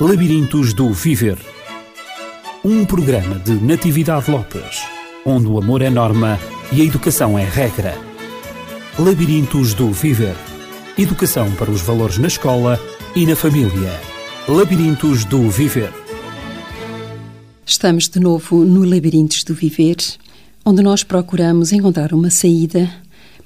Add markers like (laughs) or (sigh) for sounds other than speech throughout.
Labirintos do Viver. Um programa de Natividade Lopes, onde o amor é norma e a educação é regra. Labirintos do Viver. Educação para os valores na escola e na família. Labirintos do Viver. Estamos de novo no Labirintos do Viver, onde nós procuramos encontrar uma saída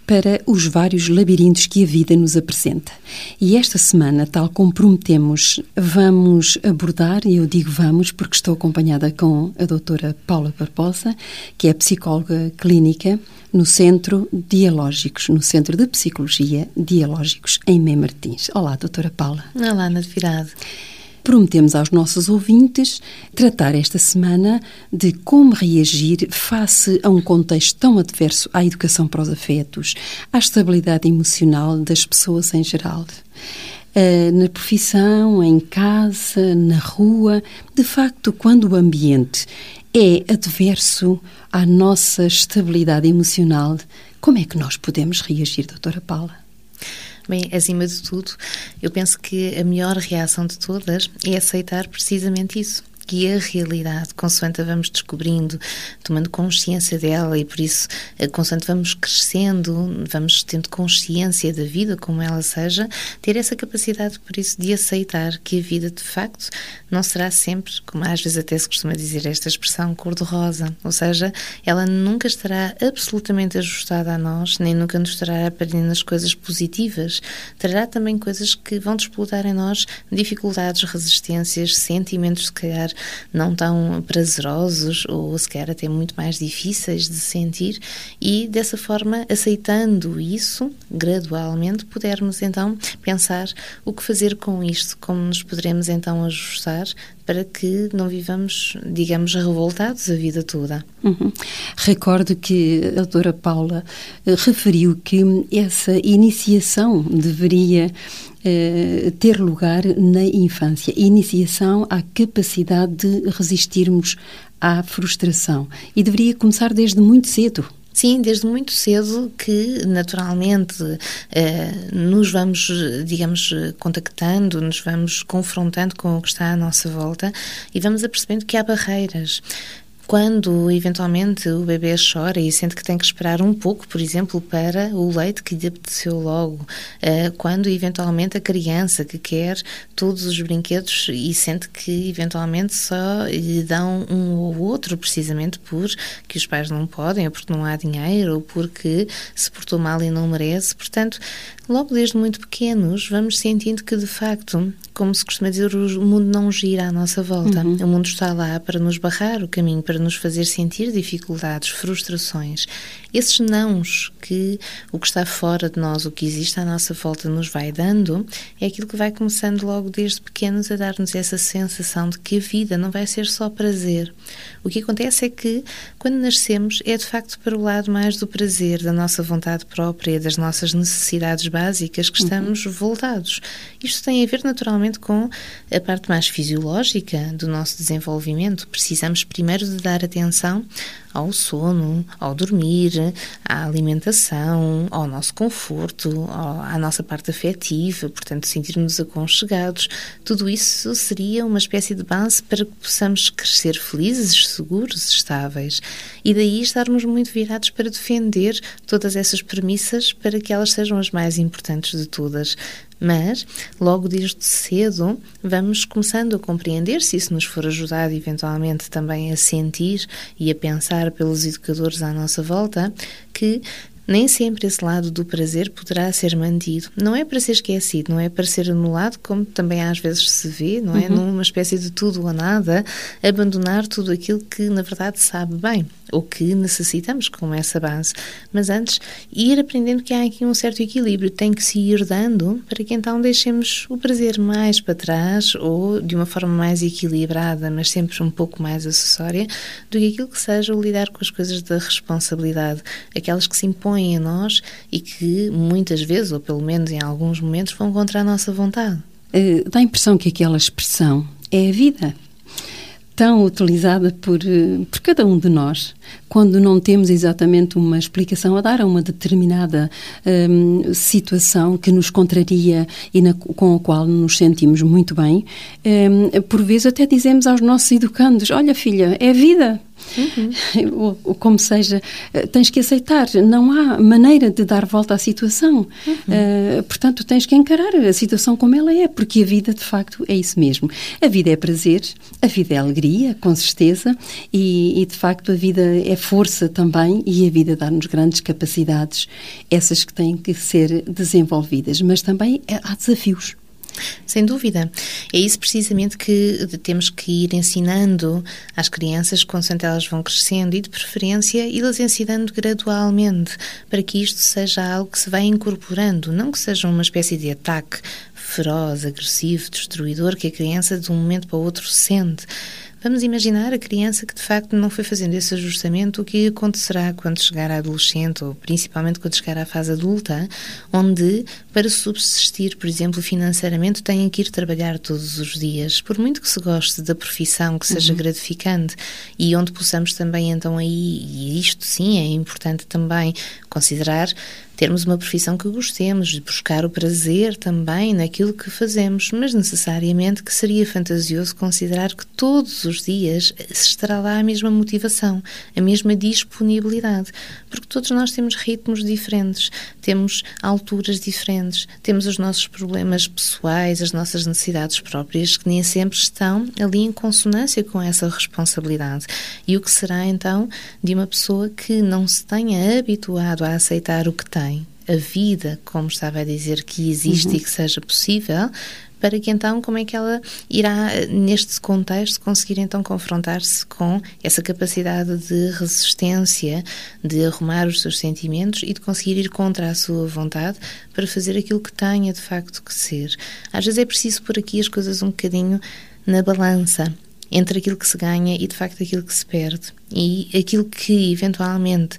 para os vários labirintos que a vida nos apresenta. E esta semana, tal como prometemos, vamos abordar, e eu digo vamos porque estou acompanhada com a doutora Paula Barbosa, que é psicóloga clínica no Centro Dialógicos, no Centro de Psicologia Dialógicos, em Mem Martins. Olá, doutora Paula. Olá, Natividade. Prometemos aos nossos ouvintes tratar esta semana de como reagir face a um contexto tão adverso à educação para os afetos, à estabilidade emocional das pessoas em geral. Uh, na profissão, em casa, na rua, de facto, quando o ambiente é adverso à nossa estabilidade emocional, como é que nós podemos reagir, doutora Paula? Bem, acima de tudo, eu penso que a melhor reação de todas é aceitar precisamente isso que a realidade, consoante a vamos descobrindo, tomando consciência dela e por isso, eh, consoante vamos crescendo, vamos tendo consciência da vida como ela seja, ter essa capacidade, por isso, de aceitar que a vida de facto não será sempre, como às vezes até se costuma dizer esta expressão, cor-de-rosa. Ou seja, ela nunca estará absolutamente ajustada a nós, nem nunca nos estará apenas coisas positivas. Terá também coisas que vão desplotar em nós dificuldades, resistências, sentimentos, se calhar, não tão prazerosos ou sequer até muito mais difíceis de sentir e dessa forma, aceitando isso gradualmente, pudermos então pensar o que fazer com isto, como nos poderemos então ajustar para que não vivamos, digamos, revoltados a vida toda. Uhum. Recordo que a doutora Paula eh, referiu que essa iniciação deveria eh, ter lugar na infância. Iniciação à capacidade de resistirmos à frustração. E deveria começar desde muito cedo. Sim, desde muito cedo que naturalmente eh, nos vamos, digamos, contactando, nos vamos confrontando com o que está à nossa volta e vamos apercebendo que há barreiras. Quando eventualmente o bebê chora e sente que tem que esperar um pouco, por exemplo, para o leite que lhe apeteceu logo, eh, quando eventualmente a criança que quer todos os brinquedos e sente que eventualmente só lhe dão um ou outro, precisamente porque os pais não podem, ou porque não há dinheiro, ou porque se portou mal e não merece. Portanto, logo desde muito pequenos, vamos sentindo que de facto como se costuma dizer, o mundo não gira à nossa volta. Uhum. O mundo está lá para nos barrar o caminho, para nos fazer sentir dificuldades, frustrações. Esses nãos que o que está fora de nós, o que existe à nossa volta, nos vai dando, é aquilo que vai começando logo desde pequenos a dar-nos essa sensação de que a vida não vai ser só prazer. O que acontece é que, quando nascemos, é de facto para o lado mais do prazer, da nossa vontade própria, das nossas necessidades básicas que uhum. estamos uhum. voltados. Isto tem a ver naturalmente com a parte mais fisiológica do nosso desenvolvimento. Precisamos primeiro de dar atenção ao sono, ao dormir, à alimentação, ao nosso conforto, à nossa parte afetiva, portanto, sentirmos aconchegados. Tudo isso seria uma espécie de base para que possamos crescer felizes, seguros, estáveis. E daí estarmos muito virados para defender todas essas premissas para que elas sejam as mais importantes de todas. Mas, logo desde cedo, vamos começando a compreender, se isso nos for ajudado eventualmente também a sentir e a pensar pelos educadores à nossa volta, que nem sempre esse lado do prazer poderá ser mantido. Não é para ser esquecido, não é para ser anulado, como também às vezes se vê, não é? Uhum. Numa espécie de tudo ou nada, abandonar tudo aquilo que na verdade sabe bem ou que necessitamos com essa base. Mas antes, ir aprendendo que há aqui um certo equilíbrio, tem que se ir dando para que então deixemos o prazer mais para trás ou de uma forma mais equilibrada, mas sempre um pouco mais acessória, do que aquilo que seja o lidar com as coisas da responsabilidade, aquelas que se impõem a nós e que muitas vezes, ou pelo menos em alguns momentos, vão contra a nossa vontade. Uh, dá a impressão que aquela expressão é a vida tão utilizada por, eh, por cada um de nós, quando não temos exatamente uma explicação a dar a uma determinada um, situação que nos contraria e na, com a qual nos sentimos muito bem, um, por vezes até dizemos aos nossos educandos: Olha, filha, é vida. Uhum. (laughs) Ou, como seja, eh, tens que aceitar, não há maneira de dar volta à situação. Uhum. Uh, portanto, tens que encarar a situação como ela é, porque a vida, de facto, é isso mesmo. A vida é prazer, a vida é alegria, com certeza, e, e de facto a vida é força também, e a vida dá-nos grandes capacidades, essas que têm que ser desenvolvidas, mas também há desafios. Sem dúvida. É isso precisamente que temos que ir ensinando às crianças consoante elas vão crescendo e, de preferência, ir-las ensinando gradualmente para que isto seja algo que se vai incorporando, não que seja uma espécie de ataque feroz, agressivo, destruidor que a criança de um momento para o outro sente Vamos imaginar a criança que de facto não foi fazendo esse ajustamento, o que acontecerá quando chegar à adolescente ou principalmente quando chegar à fase adulta, onde para subsistir, por exemplo, financeiramente, tem que ir trabalhar todos os dias, por muito que se goste da profissão, que seja uhum. gratificante e onde possamos também então aí, e isto sim é importante também considerar termos uma profissão que gostemos, de buscar o prazer também naquilo que fazemos, mas necessariamente que seria fantasioso considerar que todos os dias estará lá a mesma motivação, a mesma disponibilidade, porque todos nós temos ritmos diferentes, temos alturas diferentes, temos os nossos problemas pessoais, as nossas necessidades próprias que nem sempre estão ali em consonância com essa responsabilidade. E o que será então de uma pessoa que não se tenha habituado a aceitar o que tem? A vida, como estava a dizer, que existe uhum. e que seja possível, para que então como é que ela irá neste contexto conseguir então confrontar-se com essa capacidade de resistência, de arrumar os seus sentimentos e de conseguir ir contra a sua vontade para fazer aquilo que tenha de facto que ser. Às vezes é preciso pôr aqui as coisas um bocadinho na balança entre aquilo que se ganha e de facto aquilo que se perde e aquilo que eventualmente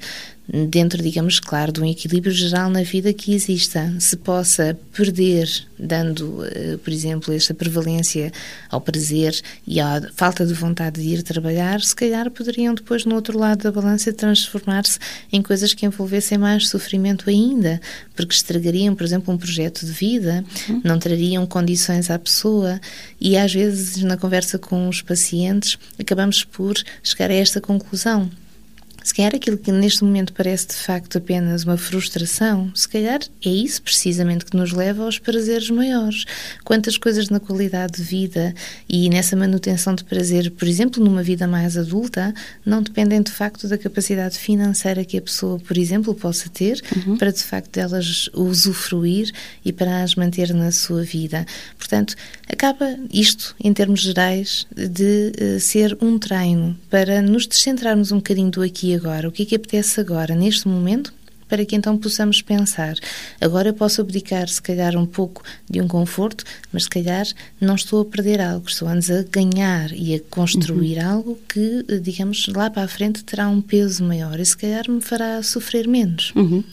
dentro, digamos, claro, de um equilíbrio geral na vida que exista, se possa perder, dando, eh, por exemplo, esta prevalência ao prazer e à falta de vontade de ir trabalhar, se calhar poderiam depois, no outro lado da balança, transformar-se em coisas que envolvessem mais sofrimento ainda, porque estragariam, por exemplo, um projeto de vida, uhum. não trariam condições à pessoa. E às vezes na conversa com os pacientes acabamos por chegar a esta conclusão se calhar aquilo que neste momento parece de facto apenas uma frustração, se calhar é isso precisamente que nos leva aos prazeres maiores. Quantas coisas na qualidade de vida e nessa manutenção de prazer, por exemplo, numa vida mais adulta, não dependem de facto da capacidade financeira que a pessoa, por exemplo, possa ter uhum. para de facto delas usufruir e para as manter na sua vida. Portanto, acaba isto, em termos gerais, de uh, ser um treino para nos descentrarmos um bocadinho do aqui e agora, o que é que apetece agora, neste momento, para que então possamos pensar. Agora eu posso abdicar, se calhar, um pouco de um conforto, mas se calhar não estou a perder algo, estou antes a ganhar e a construir uhum. algo que, digamos, lá para a frente terá um peso maior e se calhar me fará sofrer menos. Uhum.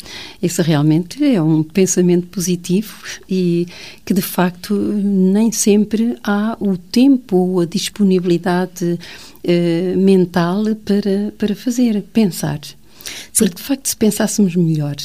Isso realmente é um pensamento positivo e que, de facto, nem sempre há o tempo ou a disponibilidade eh, mental para, para fazer, pensar. Porque, de facto, se pensássemos melhor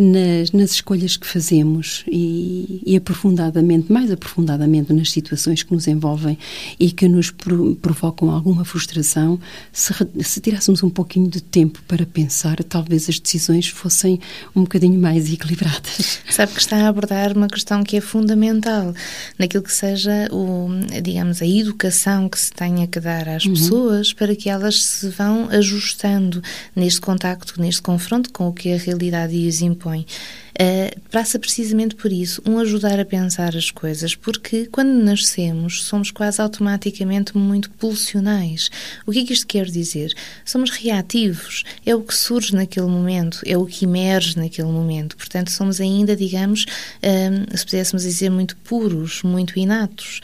nas, nas escolhas que fazemos e, e, aprofundadamente, mais aprofundadamente nas situações que nos envolvem e que nos pro, provocam alguma frustração, se, se tirássemos um pouquinho de tempo para pensar, talvez as decisões fossem um bocadinho mais equilibradas. Sabe que está a abordar uma questão que é fundamental naquilo que seja, o, digamos, a educação que se tenha que dar às uhum. pessoas para que elas se vão ajustando neste contacto, neste confronto com o que a realidade lhes impõe Uh, passa precisamente por isso, um ajudar a pensar as coisas, porque quando nascemos somos quase automaticamente muito pulsionais. O que é que isto quer dizer? Somos reativos, é o que surge naquele momento, é o que emerge naquele momento. Portanto, somos ainda, digamos, uh, se pudéssemos dizer, muito puros, muito inatos.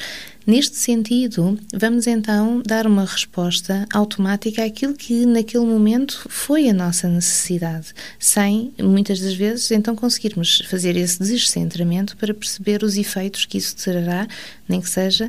Neste sentido, vamos então dar uma resposta automática àquilo que naquele momento foi a nossa necessidade, sem muitas das vezes então conseguirmos fazer esse descentramento para perceber os efeitos que isso terá, nem que seja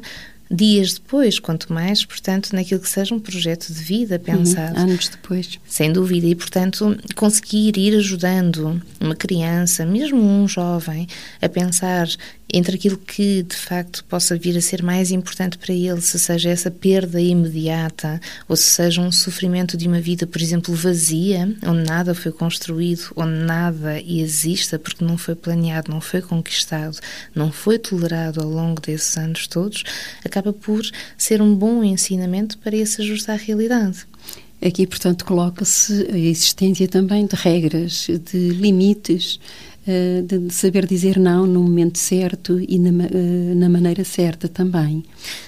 dias depois, quanto mais, portanto, naquilo que seja um projeto de vida uhum, pensado. Uhum, anos depois. Sem dúvida, e portanto, conseguir ir ajudando uma criança, mesmo um jovem, a pensar entre aquilo que de facto possa vir a ser mais importante para ele, se seja essa perda imediata ou se seja um sofrimento de uma vida, por exemplo, vazia, onde nada foi construído, onde nada exista porque não foi planeado, não foi conquistado, não foi tolerado ao longo desses anos todos, acaba por ser um bom ensinamento para esse ajuste à realidade. Aqui, portanto, coloca-se a existência também de regras, de limites, de saber dizer não no momento certo e na, eh, na maneira certa também.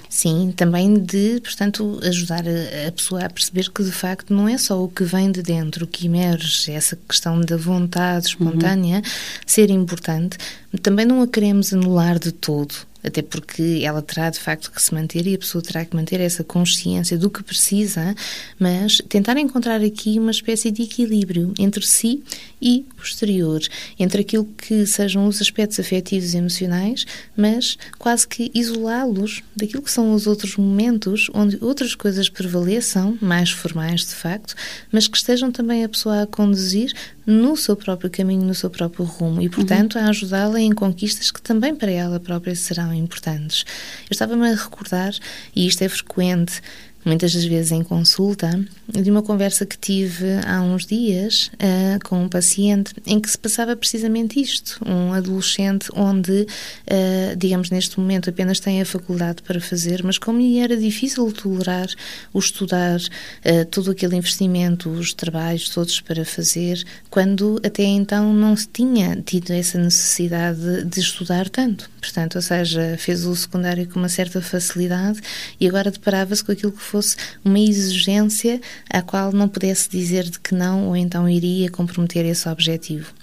Sim, também de, portanto, ajudar a, pessoa a perceber que de facto não é só o que vem de dentro, que emerge, essa questão da vontade espontânea uhum. ser importante, também não a queremos anular de todo até porque ela terá de facto que se manter e a pessoa terá que manter essa consciência do que precisa, mas tentar encontrar aqui uma espécie de equilíbrio entre si e o exterior, entre aquilo que sejam os aspectos afetivos e emocionais, mas quase que isolá-los daquilo que são os outros momentos onde outras coisas prevaleçam, mais formais de facto, mas que estejam também a pessoa a conduzir no seu próprio caminho, no seu próprio rumo e, portanto, uhum. a ajudá-la em conquistas que também para ela própria serão importantes. Eu estava-me a recordar, e isto é frequente muitas das vezes em consulta, de uma conversa que tive há uns dias uh, com um paciente em que se passava precisamente isto. Um adolescente onde, uh, digamos, neste momento apenas tem a faculdade para fazer, mas como lhe era difícil tolerar o estudar, uh, todo aquele investimento, os trabalhos todos para fazer, quando até então não se tinha tido essa necessidade de estudar tanto. Portanto, ou seja, fez o secundário com uma certa facilidade e agora deparava-se com aquilo que fosse uma exigência à qual não pudesse dizer de que não ou então iria comprometer esse objetivo.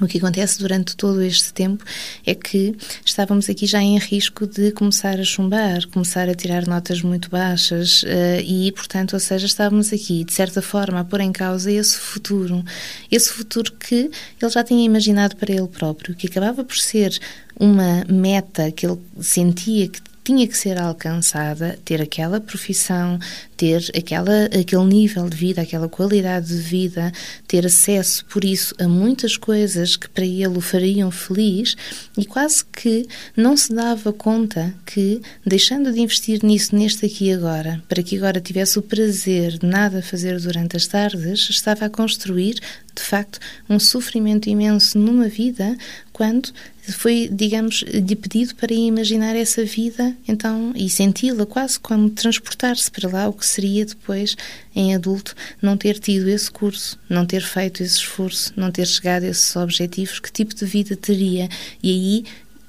O que acontece durante todo este tempo é que estávamos aqui já em risco de começar a chumbar, começar a tirar notas muito baixas uh, e, portanto, ou seja, estávamos aqui, de certa forma, a pôr em causa esse futuro, esse futuro que ele já tinha imaginado para ele próprio, que acabava por ser uma meta que ele sentia que tinha que ser alcançada, ter aquela profissão, ter aquela, aquele nível de vida, aquela qualidade de vida, ter acesso, por isso, a muitas coisas que para ele o fariam feliz e quase que não se dava conta que, deixando de investir nisso, neste aqui e agora, para que agora tivesse o prazer de nada fazer durante as tardes, estava a construir, de facto, um sofrimento imenso numa vida quando foi, digamos, lhe pedido para imaginar essa vida, então, e senti-la quase como transportar-se para lá, o que seria depois, em adulto, não ter tido esse curso, não ter feito esse esforço, não ter chegado a esses objetivos, que tipo de vida teria? E aí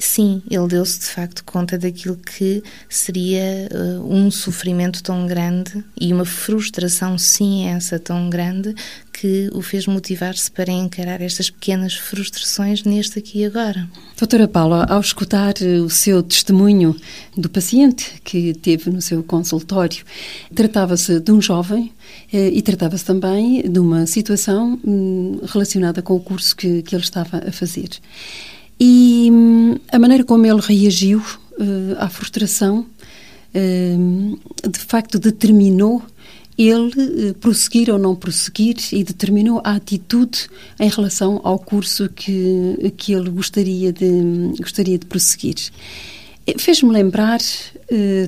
sim, ele deu-se de facto conta daquilo que seria uh, um sofrimento tão grande e uma frustração, sim, essa tão grande, que o fez motivar-se para encarar estas pequenas frustrações neste aqui e agora. Doutora Paula, ao escutar eh, o seu testemunho do paciente que teve no seu consultório, tratava-se de um jovem eh, e tratava-se também de uma situação hum, relacionada com o curso que, que ele estava a fazer. E hum, a maneira como ele reagiu uh, à frustração, uh, de facto, determinou ele uh, prosseguir ou não prosseguir e determinou a atitude em relação ao curso que, que ele gostaria de, gostaria de prosseguir. Fez-me lembrar,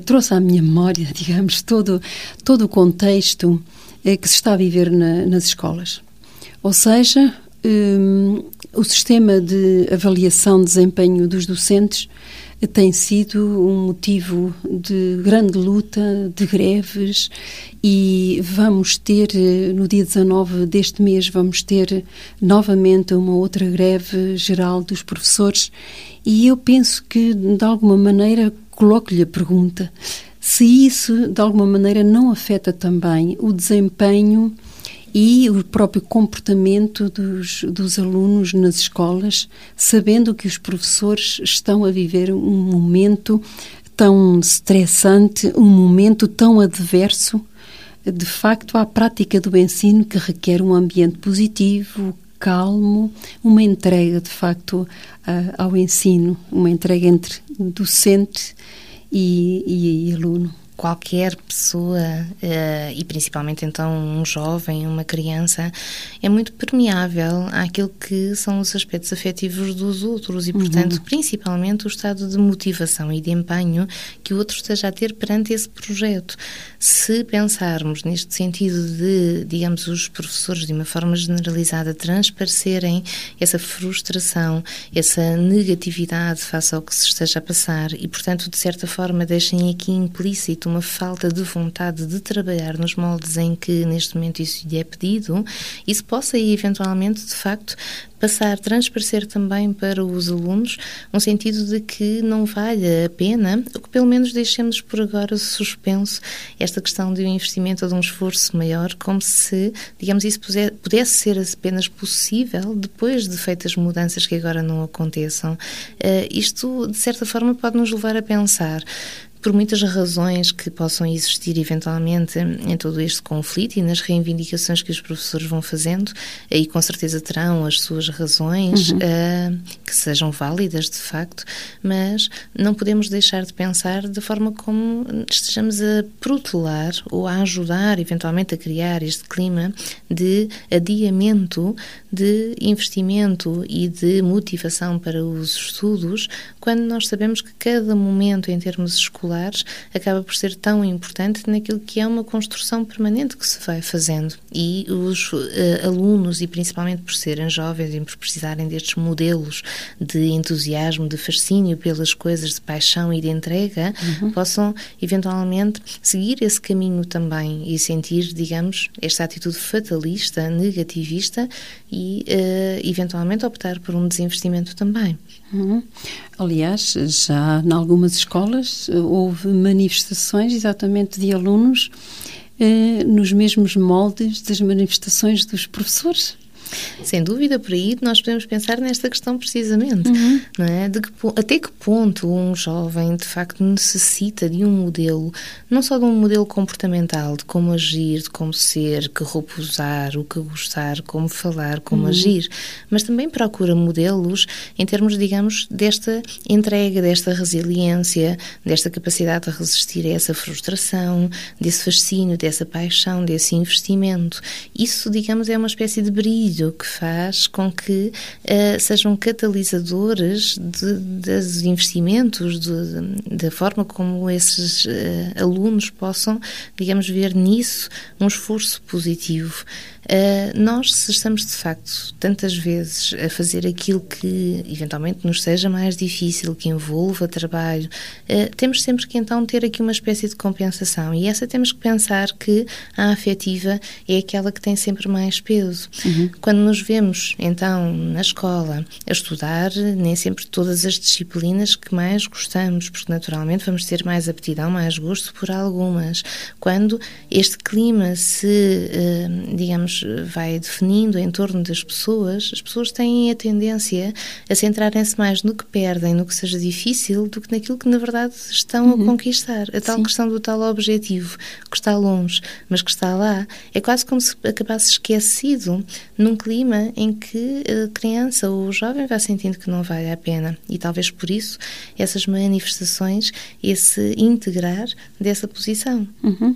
trouxe à minha memória, (laughs) digamos, todo, todo o contexto que se está a viver na, nas escolas. Ou seja, um, o sistema de avaliação de desempenho dos docentes tem sido um motivo de grande luta, de greves, e vamos ter, no dia 19 deste mês, vamos ter novamente uma outra greve geral dos professores. E eu penso que, de alguma maneira, coloco-lhe a pergunta: se isso, de alguma maneira, não afeta também o desempenho e o próprio comportamento dos, dos alunos nas escolas, sabendo que os professores estão a viver um momento tão estressante, um momento tão adverso, de facto, à prática do ensino que requer um ambiente positivo, calmo, uma entrega, de facto, ao ensino, uma entrega entre docente e, e, e aluno? Qualquer pessoa, uh, e principalmente então um jovem, uma criança, é muito permeável àquilo que são os aspectos afetivos dos outros e, portanto, uhum. principalmente o estado de motivação e de empenho que o outro esteja a ter perante esse projeto. Se pensarmos neste sentido de, digamos, os professores de uma forma generalizada transparecerem essa frustração, essa negatividade face ao que se esteja a passar e, portanto, de certa forma deixem aqui implícito uma falta de vontade de trabalhar nos moldes em que neste momento isso lhe é pedido, isso possa eventualmente, de facto, passar, transparecer também para os alunos um sentido de que não vale a pena, ou que pelo menos deixemos por agora suspenso esta questão de um investimento ou de um esforço maior, como se, digamos, isso pudesse ser apenas possível depois de feitas mudanças que agora não aconteçam. Uh, isto, de certa forma, pode nos levar a pensar por muitas razões que possam existir eventualmente em todo este conflito e nas reivindicações que os professores vão fazendo, aí com certeza terão as suas razões uhum. uh, que sejam válidas de facto, mas não podemos deixar de pensar da forma como estejamos a protelar ou a ajudar eventualmente a criar este clima de adiamento de investimento e de motivação para os estudos, quando nós sabemos que cada momento em termos escolares escolares acaba por ser tão importante naquilo que é uma construção permanente que se vai fazendo. E os uh, alunos, e principalmente por serem jovens e por precisarem destes modelos de entusiasmo, de fascínio pelas coisas, de paixão e de entrega, uhum. possam eventualmente seguir esse caminho também e sentir, digamos, esta atitude fatalista, negativista e uh, eventualmente optar por um desinvestimento também. Uhum. Aliás, já em algumas escolas eh, houve manifestações exatamente de alunos eh, nos mesmos moldes das manifestações dos professores. Sem dúvida, por aí nós podemos pensar nesta questão precisamente, uhum. não é? De que, até que ponto um jovem de facto necessita de um modelo, não só de um modelo comportamental, de como agir, de como ser, que roupa usar, o que gostar, como falar, como uhum. agir, mas também procura modelos em termos, digamos, desta entrega, desta resiliência, desta capacidade de resistir a essa frustração, desse fascínio, dessa paixão, desse investimento. Isso, digamos, é uma espécie de brilho que faz com que uh, sejam catalisadores de, dos investimentos, da forma como esses uh, alunos possam, digamos, ver nisso um esforço positivo. Uh, nós, se estamos de facto tantas vezes a fazer aquilo que eventualmente nos seja mais difícil, que envolva trabalho, uh, temos sempre que então ter aqui uma espécie de compensação e essa temos que pensar que a afetiva é aquela que tem sempre mais peso. Uhum. Quando nos vemos então na escola a estudar, nem sempre todas as disciplinas que mais gostamos, porque naturalmente vamos ter mais aptidão, mais gosto por algumas. Quando este clima se, uh, digamos, vai definindo em torno das pessoas, as pessoas têm a tendência a centrarem-se mais no que perdem, no que seja difícil, do que naquilo que na verdade estão uhum. a conquistar. A tal Sim. questão do tal objetivo, que está longe, mas que está lá, é quase como se acabasse esquecido num clima em que a criança ou o jovem vai sentindo que não vale a pena. E talvez por isso essas manifestações, esse integrar dessa posição. Uhum.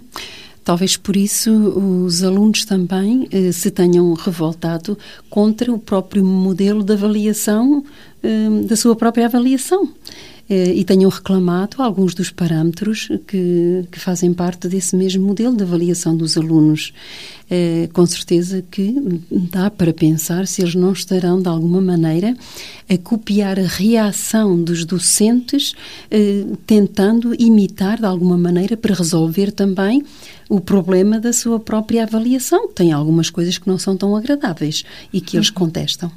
Talvez por isso os alunos também eh, se tenham revoltado contra o próprio modelo de avaliação, eh, da sua própria avaliação. Eh, e tenham reclamado alguns dos parâmetros que, que fazem parte desse mesmo modelo de avaliação dos alunos. Eh, com certeza que dá para pensar se eles não estarão, de alguma maneira, a copiar a reação dos docentes, eh, tentando imitar, de alguma maneira, para resolver também o problema da sua própria avaliação. Tem algumas coisas que não são tão agradáveis e que eles uhum. contestam.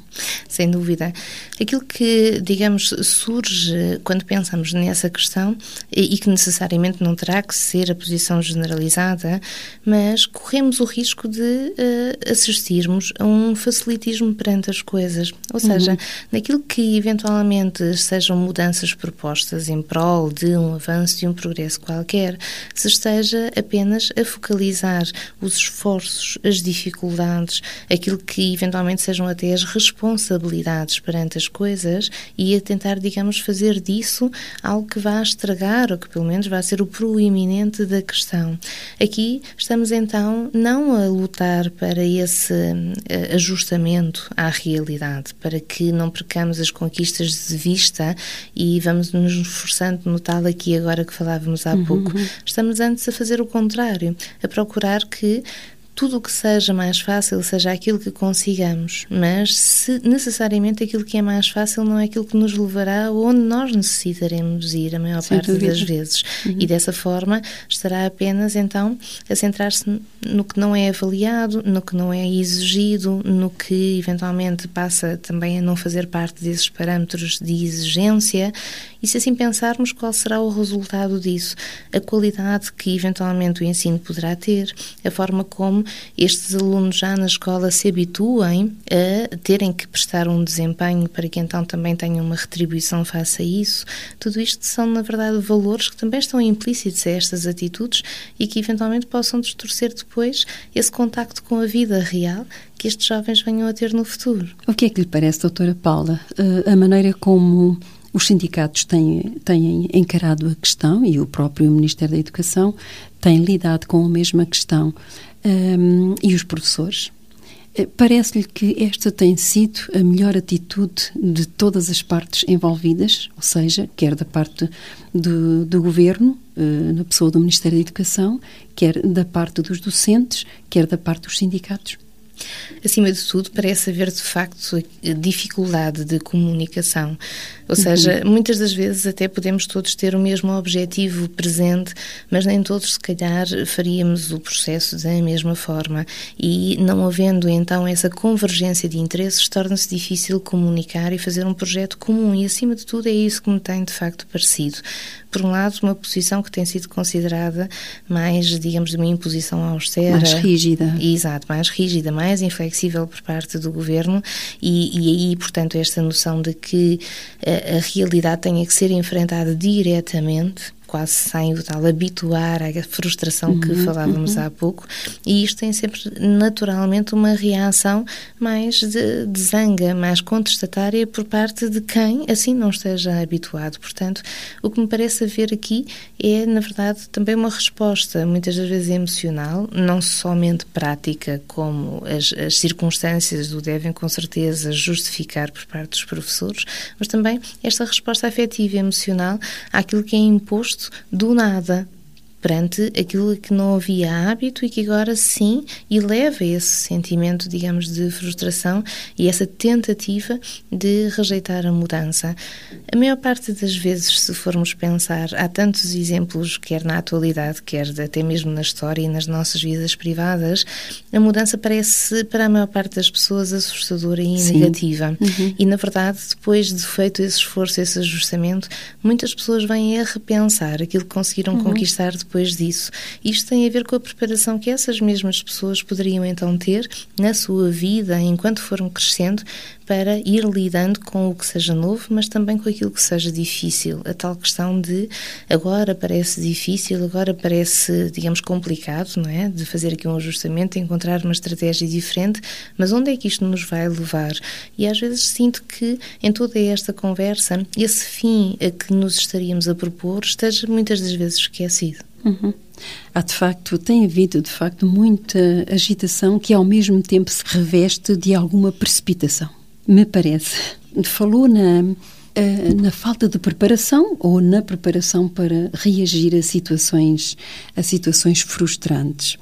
Sem dúvida. Aquilo que, digamos, surge quando pensamos nessa questão e que necessariamente não terá que ser a posição generalizada, mas corremos o risco de uh, assistirmos a um facilitismo perante as coisas. Ou seja, uhum. naquilo que eventualmente sejam mudanças propostas em prol de um avanço e um progresso qualquer, se esteja apenas a focalizar os esforços, as dificuldades, aquilo que eventualmente sejam até as responsabilidades perante as coisas e a tentar, digamos, fazer disso algo que vá estragar ou que pelo menos vá ser o proeminente da questão. Aqui estamos então não a lutar para esse uh, ajustamento à realidade, para que não percamos as conquistas de vista e vamos nos esforçando no tal aqui agora que falávamos há uhum. pouco. Estamos antes a fazer o contrário, a procurar que tudo o que seja mais fácil seja aquilo que consigamos, mas se necessariamente aquilo que é mais fácil não é aquilo que nos levará onde nós necessitaremos ir a maior Sem parte dúvida. das vezes. Uhum. E dessa forma estará apenas então a centrar-se no que não é avaliado, no que não é exigido, no que eventualmente passa também a não fazer parte desses parâmetros de exigência. E se assim pensarmos, qual será o resultado disso? A qualidade que eventualmente o ensino poderá ter, a forma como estes alunos já na escola se habituem a terem que prestar um desempenho para que então também tenham uma retribuição face a isso. Tudo isto são, na verdade, valores que também estão implícitos a estas atitudes e que eventualmente possam distorcer depois esse contacto com a vida real que estes jovens venham a ter no futuro. O que é que lhe parece, doutora Paula, eh, a maneira como os sindicatos têm, têm encarado a questão e o próprio Ministério da Educação tem lidado com a mesma questão um, e os professores. Eh, parece-lhe que esta tem sido a melhor atitude de todas as partes envolvidas, ou seja, quer da parte do, do governo, uh, na pessoa do Ministério da Educação, quer da parte dos docentes, quer da parte dos sindicatos? Acima de tudo, parece haver de facto dificuldade de comunicação. Ou seja, uhum. muitas das vezes até podemos todos ter o mesmo objetivo presente, mas nem todos, se calhar, faríamos o processo da mesma forma. E não havendo então essa convergência de interesses, torna-se difícil comunicar e fazer um projeto comum. E acima de tudo, é isso que me tem de facto parecido por um lado, uma posição que tem sido considerada mais, digamos, de uma imposição austera. Mais rígida. Exato, mais rígida, mais inflexível por parte do governo e, e aí, portanto, esta noção de que a, a realidade tenha que ser enfrentada diretamente quase sem o tal habituar à frustração que uhum, falávamos uhum. há pouco, e isto tem sempre naturalmente uma reação mais de, de, zanga, mais contestatária por parte de quem assim não esteja habituado. Portanto, o que me parece haver aqui é, na verdade, também uma resposta, muitas das vezes emocional, não somente prática, como as, as circunstâncias o devem com certeza justificar por parte dos professores, mas também esta resposta afetiva e emocional àquilo que é imposto do nada perante aquilo que não havia hábito e que agora sim eleva esse sentimento, digamos, de frustração e essa tentativa de rejeitar a mudança. A maior parte das vezes, se formos pensar, há tantos exemplos, quer na atualidade, quer até mesmo na história e nas nossas vidas privadas, a mudança parece, para a maior parte das pessoas, assustadora e sim. negativa. Uhum. E, na verdade, depois de feito esse esforço, esse ajustamento, muitas pessoas vêm a repensar aquilo que conseguiram uhum. conquistar depois depois disso. Isto tem a ver com a preparação que essas mesmas pessoas poderiam então ter na sua vida enquanto foram crescendo para ir lidando com o que seja novo, mas também com aquilo que seja difícil. A tal questão de agora parece difícil, agora parece, digamos, complicado, não é? De fazer aqui um ajustamento, encontrar uma estratégia diferente, mas onde é que isto nos vai levar? E às vezes sinto que em toda esta conversa, esse fim a que nos estaríamos a propor esteja muitas das vezes esquecido. Uhum. Há de facto, tem havido de facto muita agitação que ao mesmo tempo se reveste de alguma precipitação, me parece. Falou na, eh, na falta de preparação ou na preparação para reagir a situações, a situações frustrantes.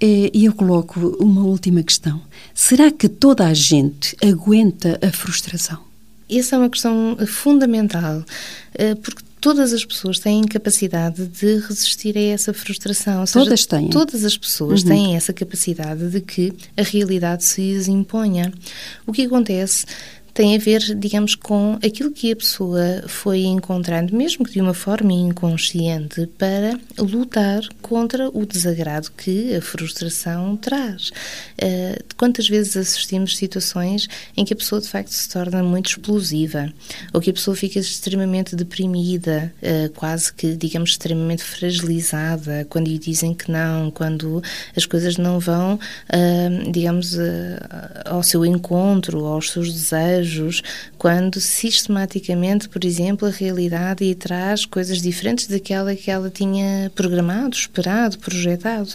Eh, e eu coloco uma última questão. Será que toda a gente aguenta a frustração? Essa é uma questão fundamental, eh, porque todas as pessoas têm capacidade de resistir a essa frustração. Ou todas seja, têm. Todas as pessoas uhum. têm essa capacidade de que a realidade se lhes imponha. O que acontece tem a ver, digamos, com aquilo que a pessoa foi encontrando, mesmo que de uma forma inconsciente, para lutar contra o desagrado que a frustração traz. Uh, quantas vezes assistimos situações em que a pessoa de facto se torna muito explosiva, ou que a pessoa fica extremamente deprimida, uh, quase que, digamos, extremamente fragilizada, quando lhe dizem que não, quando as coisas não vão, uh, digamos, ao seu encontro, aos seus desejos desejos quando sistematicamente, por exemplo, a realidade lhe traz coisas diferentes daquela que ela tinha programado, esperado, projetado.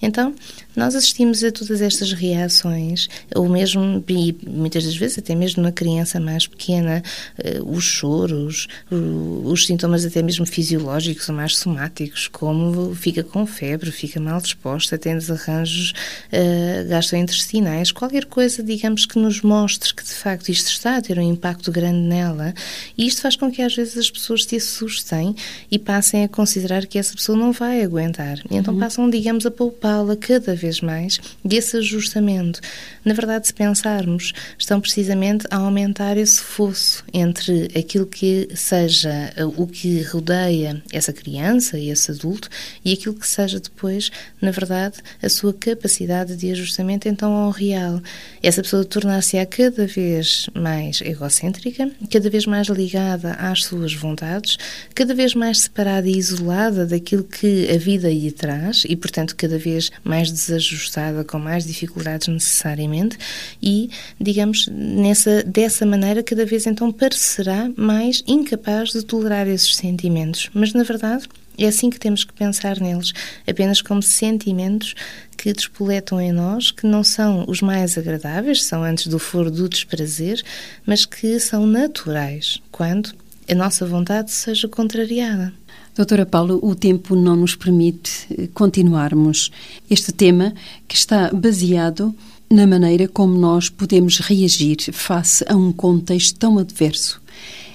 Então, nós assistimos a todas estas reações, ou mesmo, e muitas das vezes, até mesmo na criança mais pequena, uh, os choros, os sintomas até mesmo fisiológicos ou mais somáticos, como fica com febre, fica mal disposta, tem desarranjos uh, gastrointestinais, qualquer coisa, digamos, que nos mostre que de facto isto está a ter um impacto grande nela, e isto faz com que às vezes as pessoas se assustem e passem a considerar que essa pessoa não vai aguentar. Então uhum. passam, digamos, a poupá-la cada vez mais desse ajustamento. Na verdade, se pensarmos, estão precisamente a aumentar esse fosso entre aquilo que seja uh, o que rodeia essa criança, esse adulto, e aquilo que seja depois, na verdade, a sua capacidade de ajustamento então ao real. Essa pessoa tornar-se-á cada vez mais egocêntrica, cada vez mais ligada às suas vontades, cada vez mais separada e isolada daquilo que a vida lhe traz e, portanto, cada vez mais desajustada, com mais dificuldades necessariamente, e, digamos, nessa, dessa maneira, cada vez então parecerá mais incapaz de tolerar esses sentimentos. Mas, na verdade, é assim que temos que pensar neles, apenas como sentimentos que despoletam em nós, que não são os mais agradáveis, são antes do foro do desprazer, mas que são naturais, quando a nossa vontade seja contrariada. Doutora Paulo, o tempo não nos permite eh, continuarmos este tema que está baseado na maneira como nós podemos reagir face a um contexto tão adverso.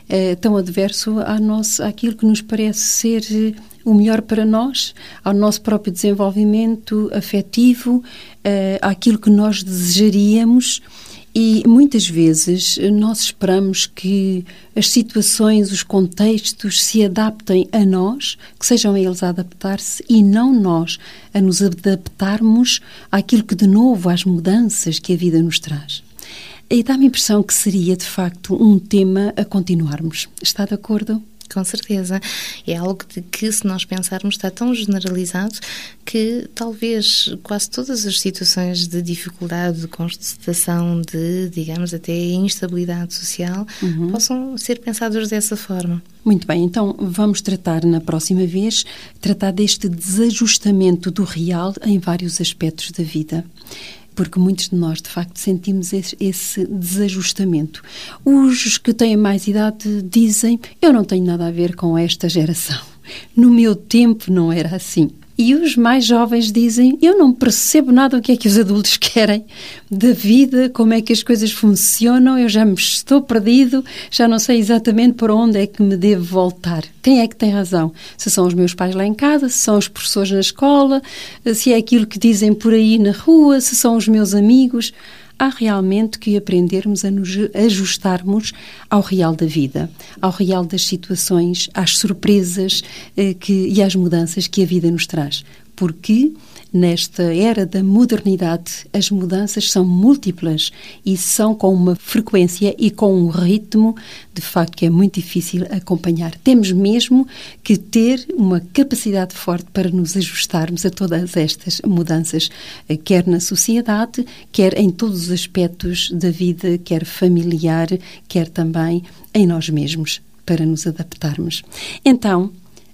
É, tão adverso à nosso, àquilo que nos parece ser eh, o melhor para nós, ao nosso próprio desenvolvimento afetivo, eh, àquilo que nós desejaríamos e muitas vezes nós esperamos que as situações, os contextos se adaptem a nós, que sejam eles a adaptar-se e não nós a nos adaptarmos àquilo que de novo, às mudanças que a vida nos traz. E dá-me a impressão que seria de facto um tema a continuarmos. Está de acordo? Com certeza. É algo de que, se nós pensarmos, está tão generalizado que talvez quase todas as situações de dificuldade, de constatação, de, digamos, até instabilidade social, uhum. possam ser pensadas dessa forma. Muito bem, então vamos tratar na próxima vez, tratar deste desajustamento do real em vários aspectos da vida porque muitos de nós, de facto, sentimos esse, esse, desajustamento. Os que têm mais idade dizem: Eu não tenho nada a ver com esta geração. No meu tempo não era assim. E os mais jovens dizem: Eu não percebo nada do que é que os adultos (laughs) querem da vida, como é que as coisas funcionam, eu já me estou perdido, já não sei exatamente para onde é que me devo voltar. Quem é que tem razão? Se são os meus pais lá em casa, se são os professores na escola, se é aquilo que dizem por aí na rua, se são os meus amigos há realmente que aprendermos a nos ajustarmos ao real da vida, ao real das situações, às surpresas eh, que, e às mudanças que a vida nos traz. Porque Nesta era da modernidade, as mudanças são múltiplas e são com uma frequência e com um ritmo, de facto, que é muito difícil acompanhar. Temos mesmo que ter uma capacidade forte para nos ajustarmos a todas estas mudanças, quer na sociedade, quer em todos os aspectos da vida, quer familiar, quer também em nós mesmos, para nos adaptarmos. Então,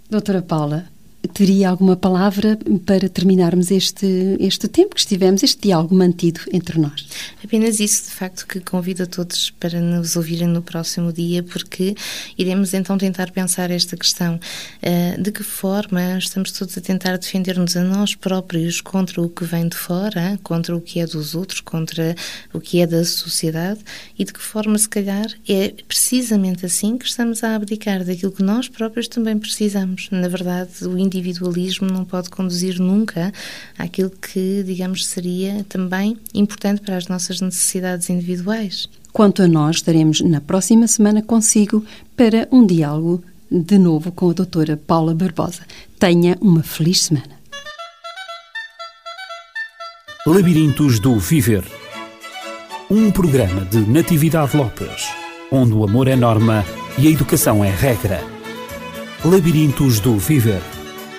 doutora Paula, teria alguma palavra para terminarmos este, este tempo que estivemos, este diálogo mantido entre nós? Apenas isso, de facto, que convido a todos para nos ouvirem no próximo dia, porque iremos então tentar pensar esta questão. Uh, de que forma estamos todos a tentar defender-nos a nós próprios contra o que vem de fora, contra o que é dos outros, contra o que é da sociedade, e de que forma, se calhar, é precisamente assim que estamos a abdicar daquilo que nós próprios também precisamos. Na verdade, o individualismo não pode conduzir nunca àquilo que, digamos, seria também importante para as nossas necessidades individuais. Quanto a nós, estaremos na próxima semana consigo para um diálogo de novo com a doutora Paula Barbosa. Tenha uma feliz semana. Labirintos do Viver um programa de Natividade Lopes, onde o amor é norma e a educação é regra. Labirintos do Viver